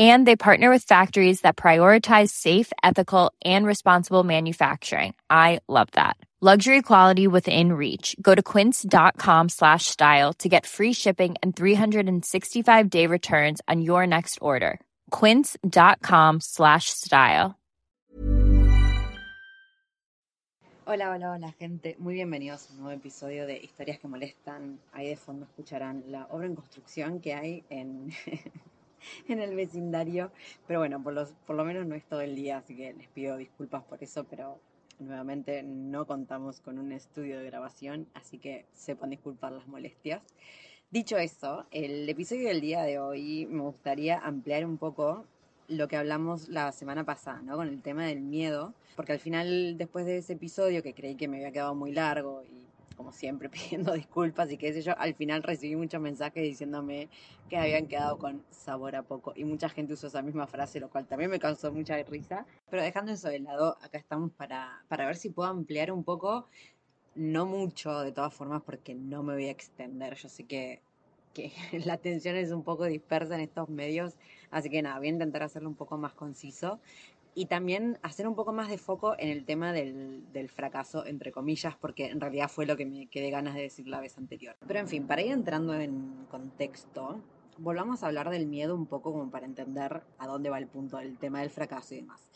And they partner with factories that prioritize safe, ethical, and responsible manufacturing. I love that. Luxury quality within reach. Go to quince.com slash style to get free shipping and 365 day returns on your next order. Quince.com slash style. Hola, hola, hola gente. Muy bienvenidos a un nuevo episodio de Historias que molestan. Ahí de fondo escucharán la obra en construcción que hay en, en el vecindario. Pero bueno, por, los, por lo menos no es todo el día, así que les pido disculpas por eso, pero nuevamente no contamos con un estudio de grabación, así que sepan disculpar las molestias. Dicho eso, el episodio del día de hoy me gustaría ampliar un poco lo que hablamos la semana pasada, ¿no? Con el tema del miedo, porque al final, después de ese episodio, que creí que me había quedado muy largo y como siempre pidiendo disculpas y qué sé yo, al final recibí muchos mensajes diciéndome que habían quedado con sabor a poco. Y mucha gente usó esa misma frase, lo cual también me causó mucha risa. Pero dejando eso de lado, acá estamos para, para ver si puedo ampliar un poco, no mucho de todas formas porque no me voy a extender, yo sé que que la atención es un poco dispersa en estos medios, así que nada, voy a intentar hacerlo un poco más conciso y también hacer un poco más de foco en el tema del, del, fracaso, entre comillas, porque en realidad fue lo que me quedé ganas de decir la vez anterior. Pero en fin, para ir entrando en contexto, volvamos a hablar del miedo un poco como para entender a dónde va el punto del tema del fracaso y demás.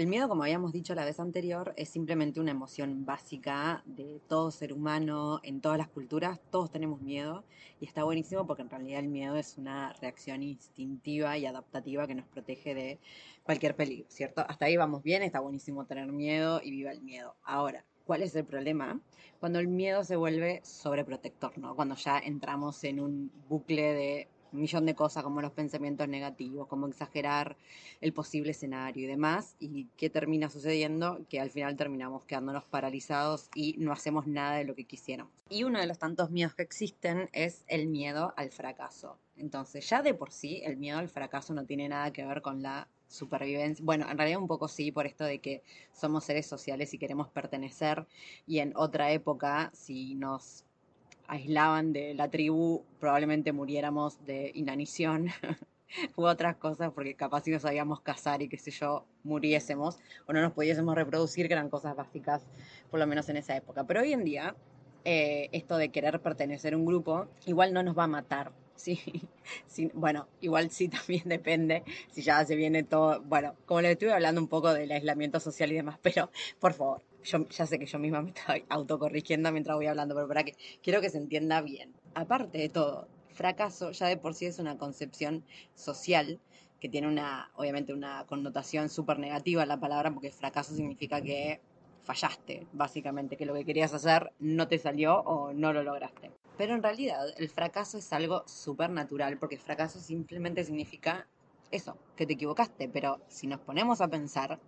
El miedo, como habíamos dicho la vez anterior, es simplemente una emoción básica de todo ser humano, en todas las culturas, todos tenemos miedo y está buenísimo porque en realidad el miedo es una reacción instintiva y adaptativa que nos protege de cualquier peligro, ¿cierto? Hasta ahí vamos bien, está buenísimo tener miedo y viva el miedo. Ahora, ¿cuál es el problema? Cuando el miedo se vuelve sobreprotector, ¿no? Cuando ya entramos en un bucle de un millón de cosas como los pensamientos negativos, como exagerar el posible escenario y demás. ¿Y qué termina sucediendo? Que al final terminamos quedándonos paralizados y no hacemos nada de lo que quisiéramos. Y uno de los tantos miedos que existen es el miedo al fracaso. Entonces, ya de por sí, el miedo al fracaso no tiene nada que ver con la supervivencia. Bueno, en realidad un poco sí, por esto de que somos seres sociales y queremos pertenecer. Y en otra época, si nos aislaban de la tribu, probablemente muriéramos de inanición u otras cosas, porque capaz si no sabíamos cazar y qué sé yo, muriésemos o no nos pudiésemos reproducir, que eran cosas básicas, por lo menos en esa época. Pero hoy en día, eh, esto de querer pertenecer a un grupo, igual no nos va a matar. Sí, sí, bueno, igual sí también depende si ya se viene todo, bueno, como le estuve hablando un poco del aislamiento social y demás, pero por favor, yo ya sé que yo misma me estoy autocorrigiendo mientras voy hablando, pero para que quiero que se entienda bien. Aparte de todo, fracaso ya de por sí es una concepción social que tiene una, obviamente, una connotación súper negativa la palabra, porque fracaso significa que fallaste, básicamente, que lo que querías hacer no te salió o no lo lograste. Pero en realidad el fracaso es algo súper natural, porque fracaso simplemente significa eso, que te equivocaste, pero si nos ponemos a pensar,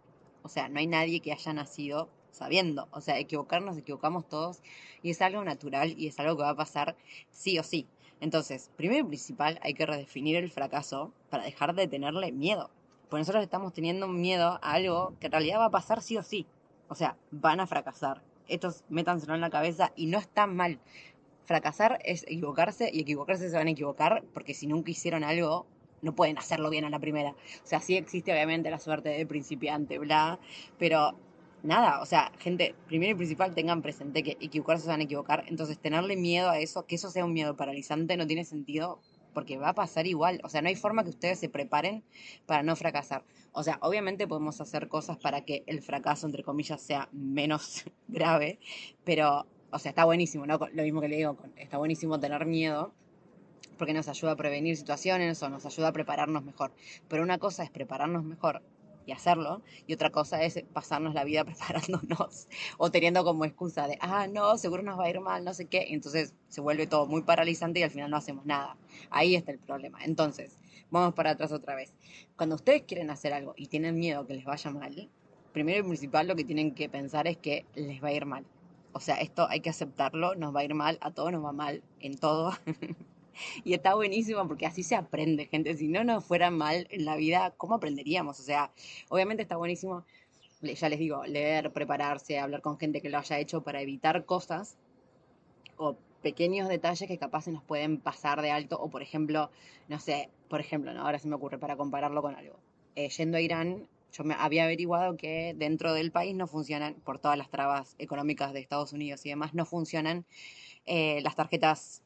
o sea, no hay nadie que haya nacido sabiendo. O sea, equivocarnos, equivocamos todos y es algo natural y es algo que va a pasar sí o sí. Entonces, primero y principal, hay que redefinir el fracaso para dejar de tenerle miedo. Porque nosotros estamos teniendo miedo a algo que en realidad va a pasar sí o sí. O sea, van a fracasar. Estos métanselo en la cabeza y no están mal. Fracasar es equivocarse y equivocarse se van a equivocar porque si nunca hicieron algo, no pueden hacerlo bien a la primera. O sea, sí existe obviamente la suerte de principiante, bla, pero nada, o sea, gente, primero y principal tengan presente que equivocarse se van a equivocar, entonces tenerle miedo a eso, que eso sea un miedo paralizante no tiene sentido porque va a pasar igual, o sea, no hay forma que ustedes se preparen para no fracasar. O sea, obviamente podemos hacer cosas para que el fracaso, entre comillas, sea menos grave, pero, o sea, está buenísimo, ¿no? Lo mismo que le digo, está buenísimo tener miedo, porque nos ayuda a prevenir situaciones o nos ayuda a prepararnos mejor. Pero una cosa es prepararnos mejor y hacerlo, y otra cosa es pasarnos la vida preparándonos o teniendo como excusa de, ah, no, seguro nos va a ir mal, no sé qué, entonces se vuelve todo muy paralizante y al final no hacemos nada. Ahí está el problema. Entonces, vamos para atrás otra vez. Cuando ustedes quieren hacer algo y tienen miedo que les vaya mal, primero y principal lo que tienen que pensar es que les va a ir mal. O sea, esto hay que aceptarlo, nos va a ir mal, a todos nos va mal, en todo. y está buenísimo porque así se aprende, gente. Si no nos fuera mal en la vida, ¿cómo aprenderíamos? O sea, obviamente está buenísimo, ya les digo, leer, prepararse, hablar con gente que lo haya hecho para evitar cosas o pequeños detalles que capaz se nos pueden pasar de alto o por ejemplo, no sé, por ejemplo, ¿no? ahora se me ocurre para compararlo con algo. Eh, yendo a Irán, yo me había averiguado que dentro del país no funcionan, por todas las trabas económicas de Estados Unidos y demás, no funcionan eh, las tarjetas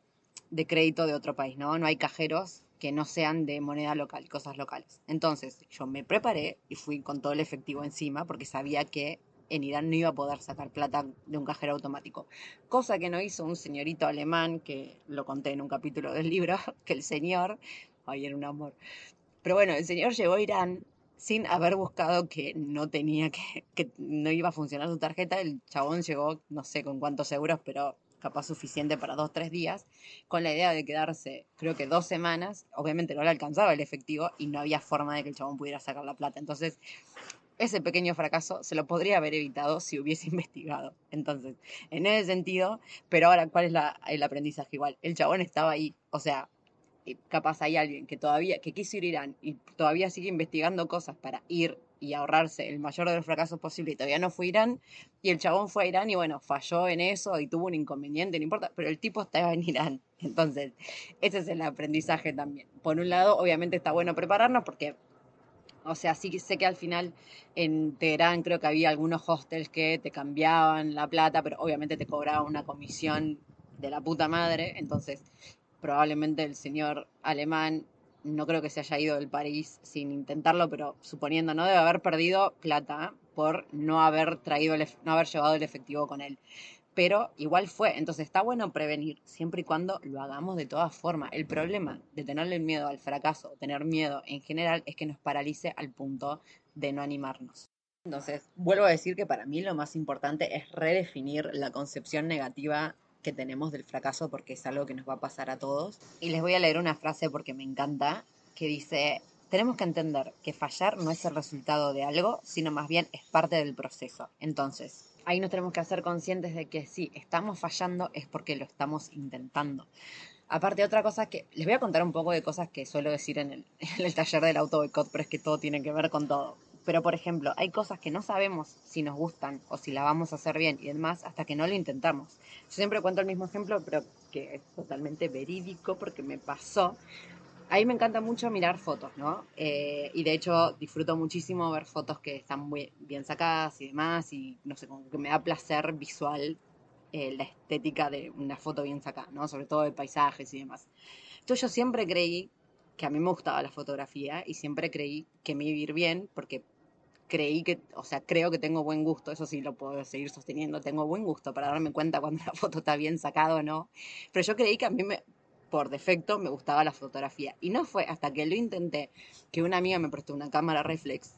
de crédito de otro país, ¿no? No hay cajeros que no sean de moneda local, cosas locales. Entonces yo me preparé y fui con todo el efectivo encima porque sabía que en Irán no iba a poder sacar plata de un cajero automático. Cosa que no hizo un señorito alemán, que lo conté en un capítulo del libro, que el señor, ay, era un amor. Pero bueno, el señor llegó a Irán sin haber buscado que no tenía que, que no iba a funcionar su tarjeta. El chabón llegó, no sé con cuántos euros, pero capaz suficiente para dos, tres días, con la idea de quedarse, creo que dos semanas. Obviamente no le alcanzaba el efectivo y no había forma de que el chabón pudiera sacar la plata. Entonces, ese pequeño fracaso se lo podría haber evitado si hubiese investigado. Entonces, en ese sentido, pero ahora, ¿cuál es el aprendizaje igual? El chabón estaba ahí, o sea, capaz hay alguien que todavía, que quiso ir a Irán y todavía sigue investigando cosas para ir y ahorrarse el mayor de los fracasos posible y todavía no fue Irán y el chabón fue a Irán y bueno, falló en eso y tuvo un inconveniente, no importa, pero el tipo estaba en Irán. Entonces, ese es el aprendizaje también. Por un lado, obviamente está bueno prepararnos porque o sea, sí que sé que al final en Teherán creo que había algunos hostels que te cambiaban la plata, pero obviamente te cobraban una comisión de la puta madre. Entonces, probablemente el señor alemán no creo que se haya ido del París sin intentarlo, pero suponiendo, no debe haber perdido plata por no haber traído no haber llevado el efectivo con él pero igual fue. Entonces está bueno prevenir, siempre y cuando lo hagamos de todas formas. El problema de tenerle miedo al fracaso, tener miedo en general, es que nos paralice al punto de no animarnos. Entonces, vuelvo a decir que para mí lo más importante es redefinir la concepción negativa que tenemos del fracaso porque es algo que nos va a pasar a todos. Y les voy a leer una frase porque me encanta, que dice, tenemos que entender que fallar no es el resultado de algo, sino más bien es parte del proceso. Entonces, ahí nos tenemos que hacer conscientes de que si estamos fallando es porque lo estamos intentando. Aparte, otra cosa que les voy a contar un poco de cosas que suelo decir en el, en el taller del auto boicot, pero es que todo tiene que ver con todo. Pero, por ejemplo, hay cosas que no sabemos si nos gustan o si la vamos a hacer bien y demás hasta que no lo intentamos. Yo siempre cuento el mismo ejemplo, pero que es totalmente verídico porque me pasó a mí me encanta mucho mirar fotos, ¿no? Eh, y de hecho disfruto muchísimo ver fotos que están muy bien sacadas y demás, y no sé, como que me da placer visual eh, la estética de una foto bien sacada, ¿no? Sobre todo de paisajes y demás. Entonces yo siempre creí que a mí me gustaba la fotografía y siempre creí que me iba a ir bien porque creí que, o sea, creo que tengo buen gusto, eso sí lo puedo seguir sosteniendo, tengo buen gusto para darme cuenta cuando la foto está bien sacada o no, pero yo creí que a mí me, por defecto me gustaba la fotografía. Y no fue hasta que lo intenté que una amiga me prestó una cámara reflex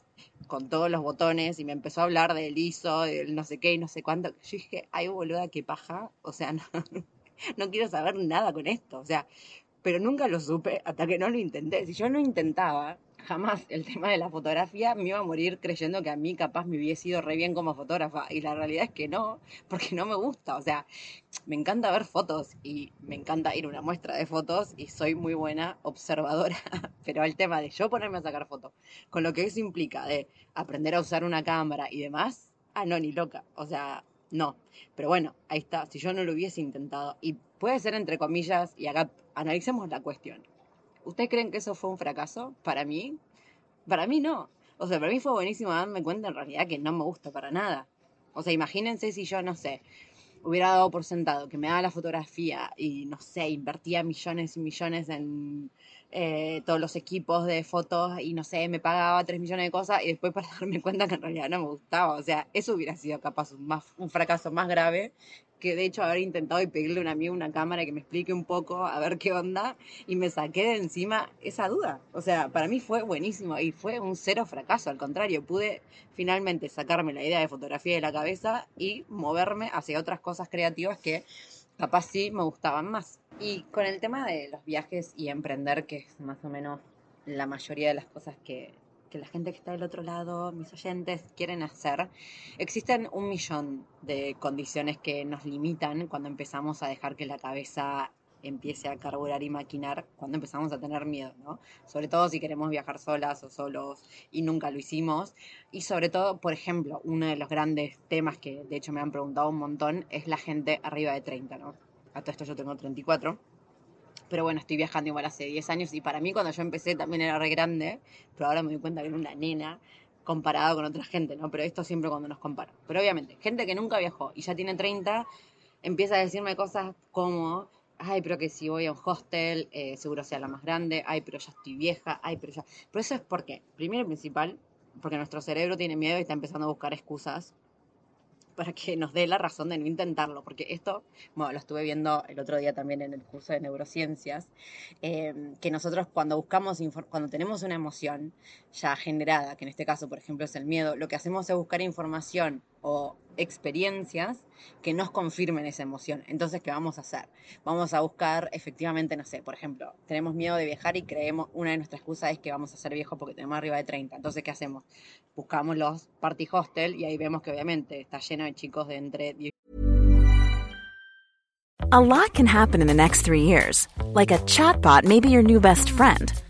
con todos los botones y me empezó a hablar del ISO, del no sé qué y no sé cuánto. Yo dije, ay boluda, qué paja. O sea, no, no quiero saber nada con esto. O sea, pero nunca lo supe hasta que no lo intenté. Si yo no intentaba, jamás el tema de la fotografía me iba a morir creyendo que a mí capaz me hubiese ido re bien como fotógrafa. Y la realidad es que no, porque no me gusta. O sea, me encanta ver fotos y me encanta ir a una muestra de fotos y soy muy buena observadora. Pero el tema de yo ponerme a sacar fotos, con lo que eso implica de aprender a usar una cámara y demás, ah, no, ni loca. O sea, no. Pero bueno, ahí está. Si yo no lo hubiese intentado, y puede ser entre comillas, y acá analicemos la cuestión ¿Ustedes creen que eso fue un fracaso? Para mí, para mí no. O sea, para mí fue buenísimo darme cuenta en realidad que no me gusta para nada. O sea, imagínense si yo, no sé, hubiera dado por sentado que me daba la fotografía y, no sé, invertía millones y millones en eh, todos los equipos de fotos y, no sé, me pagaba tres millones de cosas y después para darme cuenta que en realidad no me gustaba. O sea, eso hubiera sido capaz un fracaso más grave que de hecho haber intentado y pedirle a un amigo una cámara que me explique un poco a ver qué onda y me saqué de encima esa duda. O sea, para mí fue buenísimo y fue un cero fracaso, al contrario, pude finalmente sacarme la idea de fotografía de la cabeza y moverme hacia otras cosas creativas que capaz sí me gustaban más. Y con el tema de los viajes y emprender, que es más o menos la mayoría de las cosas que, que la gente que está del otro lado, mis oyentes, quieren hacer, existen un millón de condiciones que nos limitan cuando empezamos a dejar que la cabeza empiece a carburar y maquinar cuando empezamos a tener miedo, ¿no? Sobre todo si queremos viajar solas o solos y nunca lo hicimos. Y sobre todo, por ejemplo, uno de los grandes temas que de hecho me han preguntado un montón es la gente arriba de 30, ¿no? A todo esto yo tengo 34 pero bueno, estoy viajando igual hace 10 años y para mí cuando yo empecé también era re grande, pero ahora me doy cuenta que era una nena comparado con otra gente, ¿no? Pero esto siempre cuando nos comparan. Pero obviamente, gente que nunca viajó y ya tiene 30, empieza a decirme cosas como, ay, pero que si voy a un hostel, eh, seguro sea la más grande, ay, pero ya estoy vieja, ay, pero ya... Pero eso es porque, primero y principal, porque nuestro cerebro tiene miedo y está empezando a buscar excusas para que nos dé la razón de no intentarlo, porque esto, bueno, lo estuve viendo el otro día también en el curso de neurociencias, eh, que nosotros cuando buscamos, cuando tenemos una emoción ya generada, que en este caso, por ejemplo, es el miedo, lo que hacemos es buscar información o experiencias que nos confirmen esa emoción. Entonces, ¿qué vamos a hacer? Vamos a buscar efectivamente, no sé, por ejemplo, tenemos miedo de viajar y creemos, una de nuestras excusas es que vamos a ser viejos porque tenemos arriba de 30. Entonces, ¿qué hacemos? Buscamos los party hostel y ahí vemos que obviamente está lleno de chicos de entre 10 A lot can happen chatbot may be your new best friend.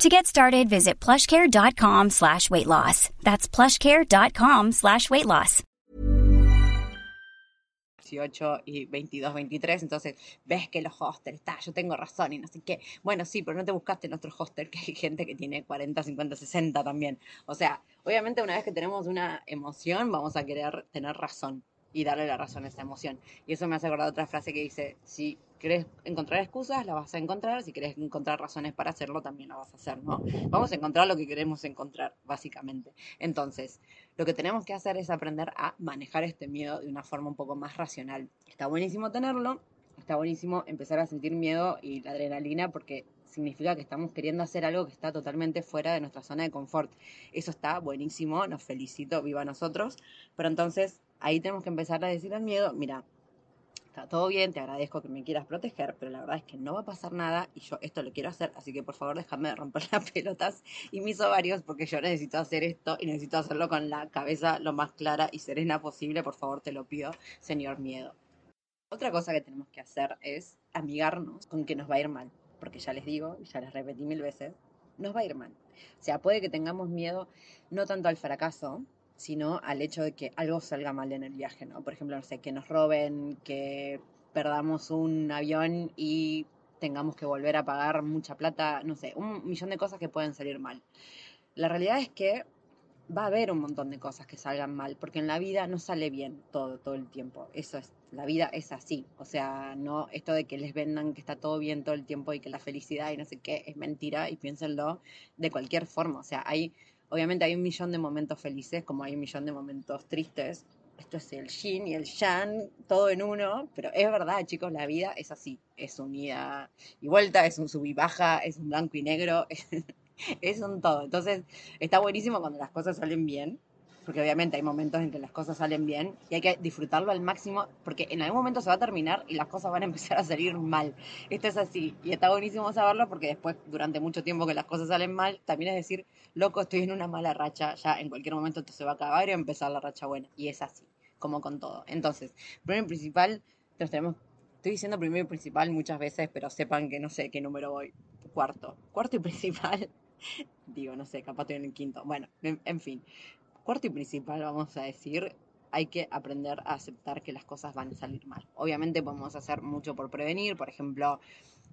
To get started, visit plushcare.com slash weight loss. That's plushcare.com slash weight loss. 18 y 22, 23, entonces ves que los hostels, está, yo tengo razón y no sé qué. Bueno, sí, pero no te buscaste en otro hostel, que hay gente que tiene 40, 50, 60 también. O sea, obviamente una vez que tenemos una emoción, vamos a querer tener razón y darle la razón a esa emoción. Y eso me hace acordar otra frase que dice, si querés encontrar excusas, las vas a encontrar, si querés encontrar razones para hacerlo, también lo vas a hacer, ¿no? Vamos a encontrar lo que queremos encontrar, básicamente. Entonces, lo que tenemos que hacer es aprender a manejar este miedo de una forma un poco más racional. Está buenísimo tenerlo, está buenísimo empezar a sentir miedo y la adrenalina porque significa que estamos queriendo hacer algo que está totalmente fuera de nuestra zona de confort. Eso está buenísimo, nos felicito, viva nosotros, pero entonces ahí tenemos que empezar a decir al miedo, mira, está todo bien, te agradezco que me quieras proteger, pero la verdad es que no va a pasar nada y yo esto lo quiero hacer, así que por favor déjame romper las pelotas y mis ovarios porque yo necesito hacer esto y necesito hacerlo con la cabeza lo más clara y serena posible, por favor te lo pido, señor miedo. Otra cosa que tenemos que hacer es amigarnos con que nos va a ir mal, porque ya les digo, ya les repetí mil veces, nos va a ir mal. O sea, puede que tengamos miedo no tanto al fracaso, sino al hecho de que algo salga mal en el viaje, ¿no? Por ejemplo, no sé, que nos roben, que perdamos un avión y tengamos que volver a pagar mucha plata, no sé, un millón de cosas que pueden salir mal. La realidad es que va a haber un montón de cosas que salgan mal, porque en la vida no sale bien todo, todo el tiempo. Eso es, la vida es así. O sea, no esto de que les vendan que está todo bien todo el tiempo y que la felicidad y no sé qué es mentira y piénsenlo de cualquier forma. O sea, hay Obviamente hay un millón de momentos felices, como hay un millón de momentos tristes. Esto es el yin y el yang, todo en uno, pero es verdad, chicos, la vida es así, es un ida y vuelta, es un sub y baja, es un blanco y negro, es un todo. Entonces, está buenísimo cuando las cosas salen bien, porque obviamente hay momentos en que las cosas salen bien y hay que disfrutarlo al máximo porque en algún momento se va a terminar y las cosas van a empezar a salir mal. Esto es así y está buenísimo saberlo porque después durante mucho tiempo que las cosas salen mal, también es decir, loco, estoy en una mala racha, ya en cualquier momento esto se va a acabar y va a empezar la racha buena y es así, como con todo. Entonces, primero y principal, tenemos Estoy diciendo primero y principal muchas veces, pero sepan que no sé qué número voy. Cuarto. Cuarto y principal. Digo, no sé, capaz estoy en el quinto. Bueno, en fin y principal, vamos a decir, hay que aprender a aceptar que las cosas van a salir mal. Obviamente podemos hacer mucho por prevenir, por ejemplo,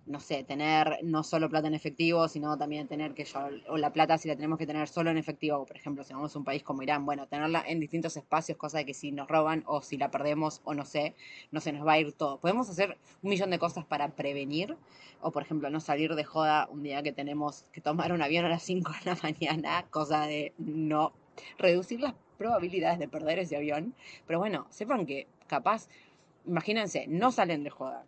no sé, tener no solo plata en efectivo, sino también tener que yo, o la plata si la tenemos que tener solo en efectivo, por ejemplo, si vamos a un país como Irán, bueno, tenerla en distintos espacios, cosa de que si nos roban o si la perdemos o no sé, no se nos va a ir todo. Podemos hacer un millón de cosas para prevenir, o por ejemplo, no salir de joda un día que tenemos que tomar un avión a las 5 de la mañana, cosa de no reducir las probabilidades de perder ese avión. Pero bueno, sepan que capaz, imagínense, no salen de joda.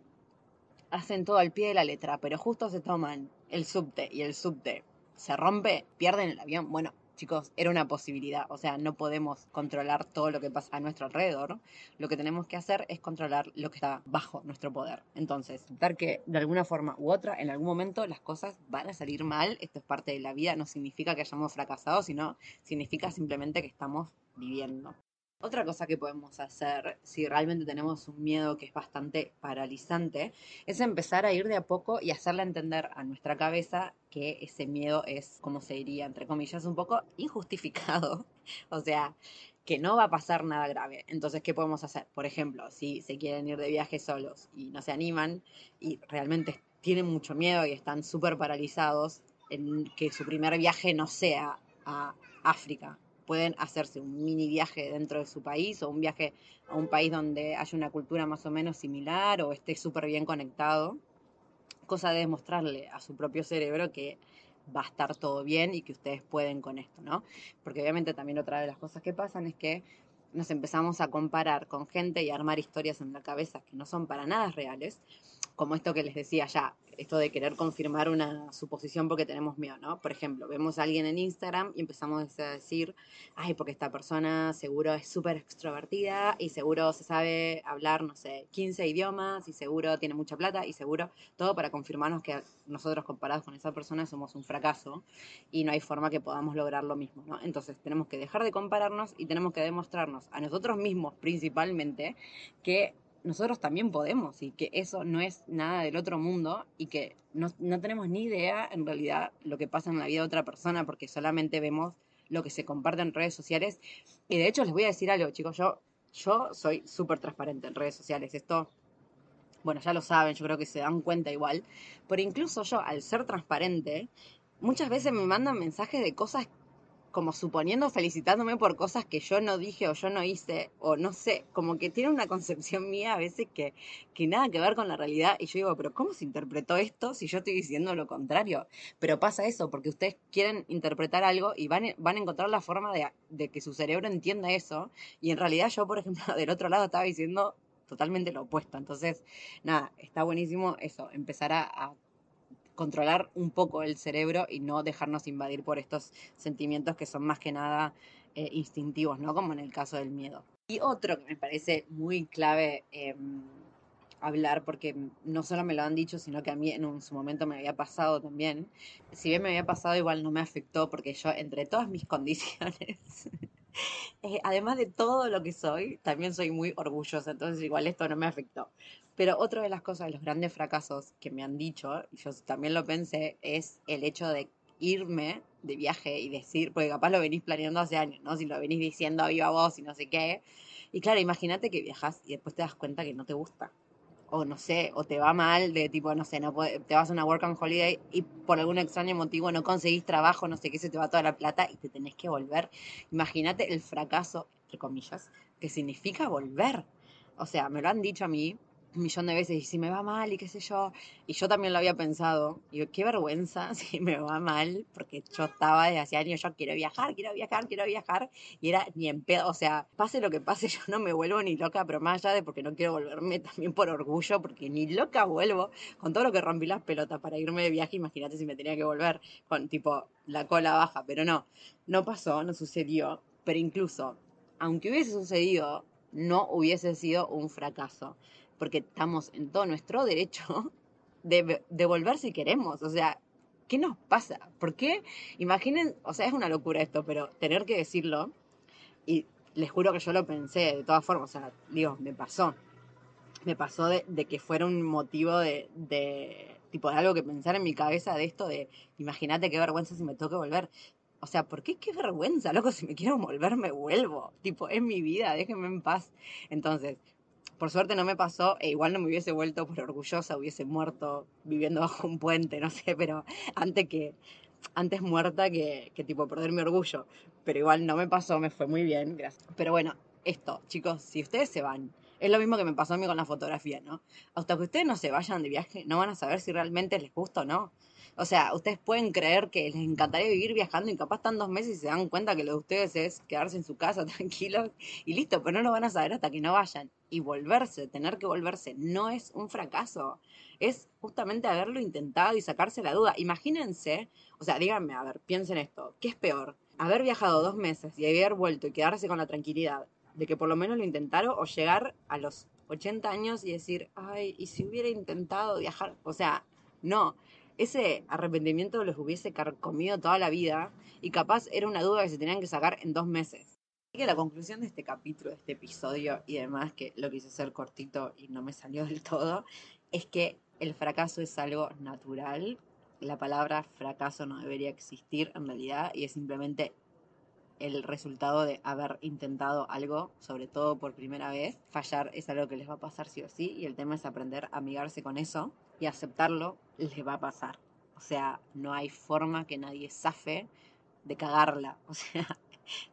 Hacen todo al pie de la letra, pero justo se toman el subte y el subte se rompe, pierden el avión. Bueno, chicos, era una posibilidad. O sea, no podemos controlar todo lo que pasa a nuestro alrededor. Lo que tenemos que hacer es controlar lo que está bajo nuestro poder. Entonces, dar que de alguna forma u otra, en algún momento las cosas van a salir mal. Esto es parte de la vida. No significa que hayamos fracasado, sino significa simplemente que estamos viviendo. Otra cosa que podemos hacer, si realmente tenemos un miedo que es bastante paralizante, es empezar a ir de a poco y hacerle entender a nuestra cabeza que ese miedo es, como se diría, entre comillas, un poco injustificado. o sea, que no va a pasar nada grave. Entonces, ¿qué podemos hacer? Por ejemplo, si se quieren ir de viaje solos y no se animan y realmente tienen mucho miedo y están súper paralizados en que su primer viaje no sea a África pueden hacerse un mini viaje dentro de su país o un viaje a un país donde haya una cultura más o menos similar o esté súper bien conectado. Cosa de demostrarle a su propio cerebro que va a estar todo bien y que ustedes pueden con esto, ¿no? Porque obviamente también otra de las cosas que pasan es que nos empezamos a comparar con gente y armar historias en la cabeza que no son para nada reales, como esto que les decía ya, esto de querer confirmar una suposición porque tenemos miedo, ¿no? Por ejemplo, vemos a alguien en Instagram y empezamos a decir, ay, porque esta persona seguro es súper extrovertida y seguro se sabe hablar, no sé, 15 idiomas y seguro tiene mucha plata y seguro todo para confirmarnos que nosotros comparados con esa persona somos un fracaso y no hay forma que podamos lograr lo mismo, ¿no? Entonces tenemos que dejar de compararnos y tenemos que demostrarnos a nosotros mismos principalmente que nosotros también podemos y que eso no es nada del otro mundo y que no, tenemos ni idea en realidad lo que pasa en la vida de otra persona porque solamente vemos lo que se comparte en redes sociales. Y de hecho les voy a decir algo, chicos, yo, yo soy súper transparente en redes sociales. Esto, bueno, ya lo saben, yo creo que se dan cuenta igual. Pero incluso yo, al ser transparente, muchas veces me mandan mensajes de cosas como suponiendo felicitándome por cosas que yo no dije o yo no hice, o no sé, como que tiene una concepción mía a veces que, que nada que ver con la realidad. Y yo digo, pero ¿cómo se interpretó esto si yo estoy diciendo lo contrario? Pero pasa eso, porque ustedes quieren interpretar algo y van, van a encontrar la forma de, de que su cerebro entienda eso. Y en realidad yo, por ejemplo, del otro lado estaba diciendo totalmente lo opuesto. Entonces, nada, está buenísimo eso, empezar a controlar un poco el cerebro y no dejarnos invadir por estos sentimientos que son más que nada eh, instintivos, ¿no? Como en el caso del miedo. Y otro que me parece muy clave em, hablar, porque no solo me lo han dicho, sino que a mí en su momento me había pasado también. Si bien me había pasado, igual no me afectó, porque yo, entre todas mis condiciones, eh, además de todo lo que soy, también soy muy orgullosa, entonces igual esto no me afectó. Pero otra de las cosas, de los grandes fracasos que me han dicho, y yo también lo pensé, es el hecho de irme de viaje y decir, porque capaz lo venís planeando hace años, ¿no? Si lo venís diciendo a vos y no sé qué. Y claro, imagínate que viajas y después te das cuenta que no te gusta. O no sé, o te va mal de tipo, no sé, no te vas a una work and holiday y por algún extraño motivo no conseguís trabajo, no sé qué, se te va toda la plata y te tenés que volver. Imagínate el fracaso, entre comillas, que significa volver. O sea, me lo han dicho a mí millón de veces y si me va mal y qué sé yo. Y yo también lo había pensado. Y qué vergüenza si me va mal, porque yo estaba desde hace años, yo quiero viajar, quiero viajar, quiero viajar. Y era ni en pedo, o sea, pase lo que pase, yo no me vuelvo ni loca, pero más allá de porque no quiero volverme también por orgullo, porque ni loca vuelvo. Con todo lo que rompí las pelotas para irme de viaje, imagínate si me tenía que volver con tipo la cola baja, pero no, no pasó, no sucedió. Pero incluso, aunque hubiese sucedido, no hubiese sido un fracaso porque estamos en todo nuestro derecho de, volver si queremos. O sea, ¿qué nos pasa? ¿Por qué? Imaginen, o sea, es una locura esto, pero tener que decirlo, y les juro que yo lo pensé de todas formas, o sea, digo, me pasó. Me pasó de, que fuera un motivo de, de, tipo, de algo que pensar en mi cabeza de esto de, imagínate qué vergüenza si me toque volver. O sea, ¿por qué qué vergüenza, loco? Si me quiero volver, me vuelvo. Tipo, es mi vida, déjenme en paz. Entonces, por suerte no me pasó, e igual no me hubiese vuelto por orgullosa, hubiese muerto viviendo bajo un puente, no sé, pero antes que antes muerta que, que tipo perder mi orgullo. Pero igual no me pasó, me fue muy bien, gracias. Pero bueno, esto, chicos, si ustedes se van, es lo mismo que me pasó a mí con la fotografía, ¿no? Hasta que ustedes no se vayan de viaje, no van a saber si realmente les gusta o no. O sea, ustedes pueden creer que les encantaría vivir viajando y capaz están dos meses y se dan cuenta que lo de ustedes es quedarse en su casa tranquilos y listo, pero no lo van a saber hasta que no vayan. Y volverse, tener que volverse, no es un fracaso. Es justamente haberlo intentado y sacarse la duda. Imagínense, o sea, díganme, a ver, piensen esto, ¿qué es peor? Haber viajado dos meses y haber vuelto y quedarse con la tranquilidad de que por lo menos lo intentaron o llegar a los 80 años y decir, ay, ¿y si hubiera intentado viajar? O sea, no, ese arrepentimiento les hubiese comido toda la vida y capaz era una duda que se tenían que sacar en dos meses. Así que la conclusión de este capítulo, de este episodio y demás, que lo quise hacer cortito y no me salió del todo, es que el fracaso es algo natural. La palabra fracaso no debería existir en realidad y es simplemente el resultado de haber intentado algo, sobre todo por primera vez. Fallar es algo que les va a pasar sí o sí y el tema es aprender a amigarse con eso y aceptarlo les va a pasar. O sea, no hay forma que nadie zafe de cagarla. O sea,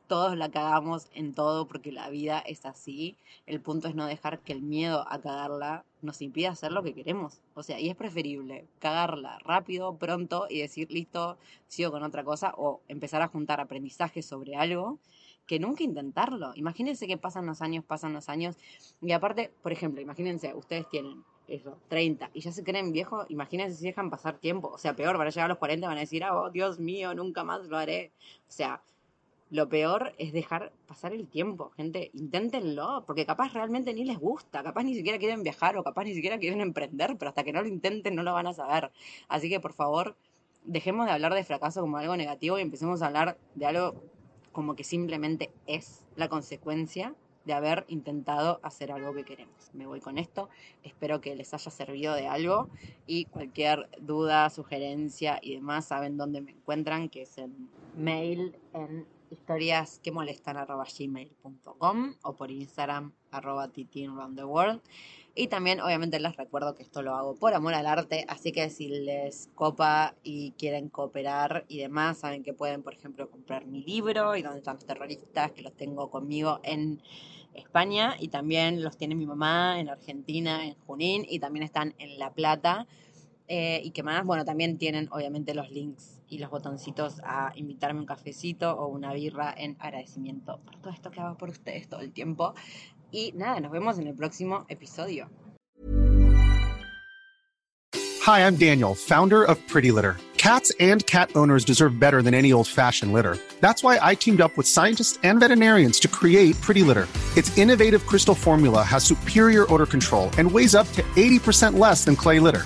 todos la cagamos en todo porque la vida es así. El punto es no dejar que el miedo a cagarla nos impida hacer lo que queremos. O sea, y es preferible cagarla rápido, pronto y decir, listo, sigo con otra cosa o empezar a juntar aprendizaje sobre algo que nunca intentarlo. Imagínense que pasan los años, pasan los años. Y aparte, por ejemplo, imagínense, ustedes tienen eso, 30, y ya se creen viejos, imagínense si dejan pasar tiempo, o sea, peor, van a llegar a los 40 van a decir, oh, Dios mío, nunca más lo haré. O sea, lo peor es dejar pasar el tiempo, gente, inténtenlo, porque capaz realmente ni les gusta, capaz ni siquiera quieren viajar o capaz ni siquiera quieren emprender, pero hasta que no lo intenten no lo van a saber. Así que por favor, dejemos de hablar de fracaso como algo negativo y empecemos a hablar de algo como que simplemente es la consecuencia de haber intentado hacer algo que queremos. Me voy con esto, espero que les haya servido de algo y cualquier duda, sugerencia y demás saben dónde me encuentran, que es en mail en historias que molestan gmail.com o por Instagram arroba the world. Y también, obviamente, les recuerdo que esto lo hago por amor al arte, así que si les copa y quieren cooperar y demás, saben que pueden, por ejemplo, comprar mi libro y donde están los terroristas, que los tengo conmigo en España y también los tiene mi mamá en Argentina, en Junín y también están en La Plata. Eh, y que más, bueno, también tienen obviamente los links y los botoncitos a invitarme un cafecito o una birra en agradecimiento por todo esto que hago por ustedes todo el tiempo. Y nada, nos vemos en el próximo episodio. Hi, I'm Daniel, founder of Pretty Litter. Cats and cat owners deserve better than any old-fashioned litter. That's why I teamed up with scientists and veterinarians to create Pretty Litter. Its innovative crystal formula has superior odor control and weighs up to 80% less than clay litter.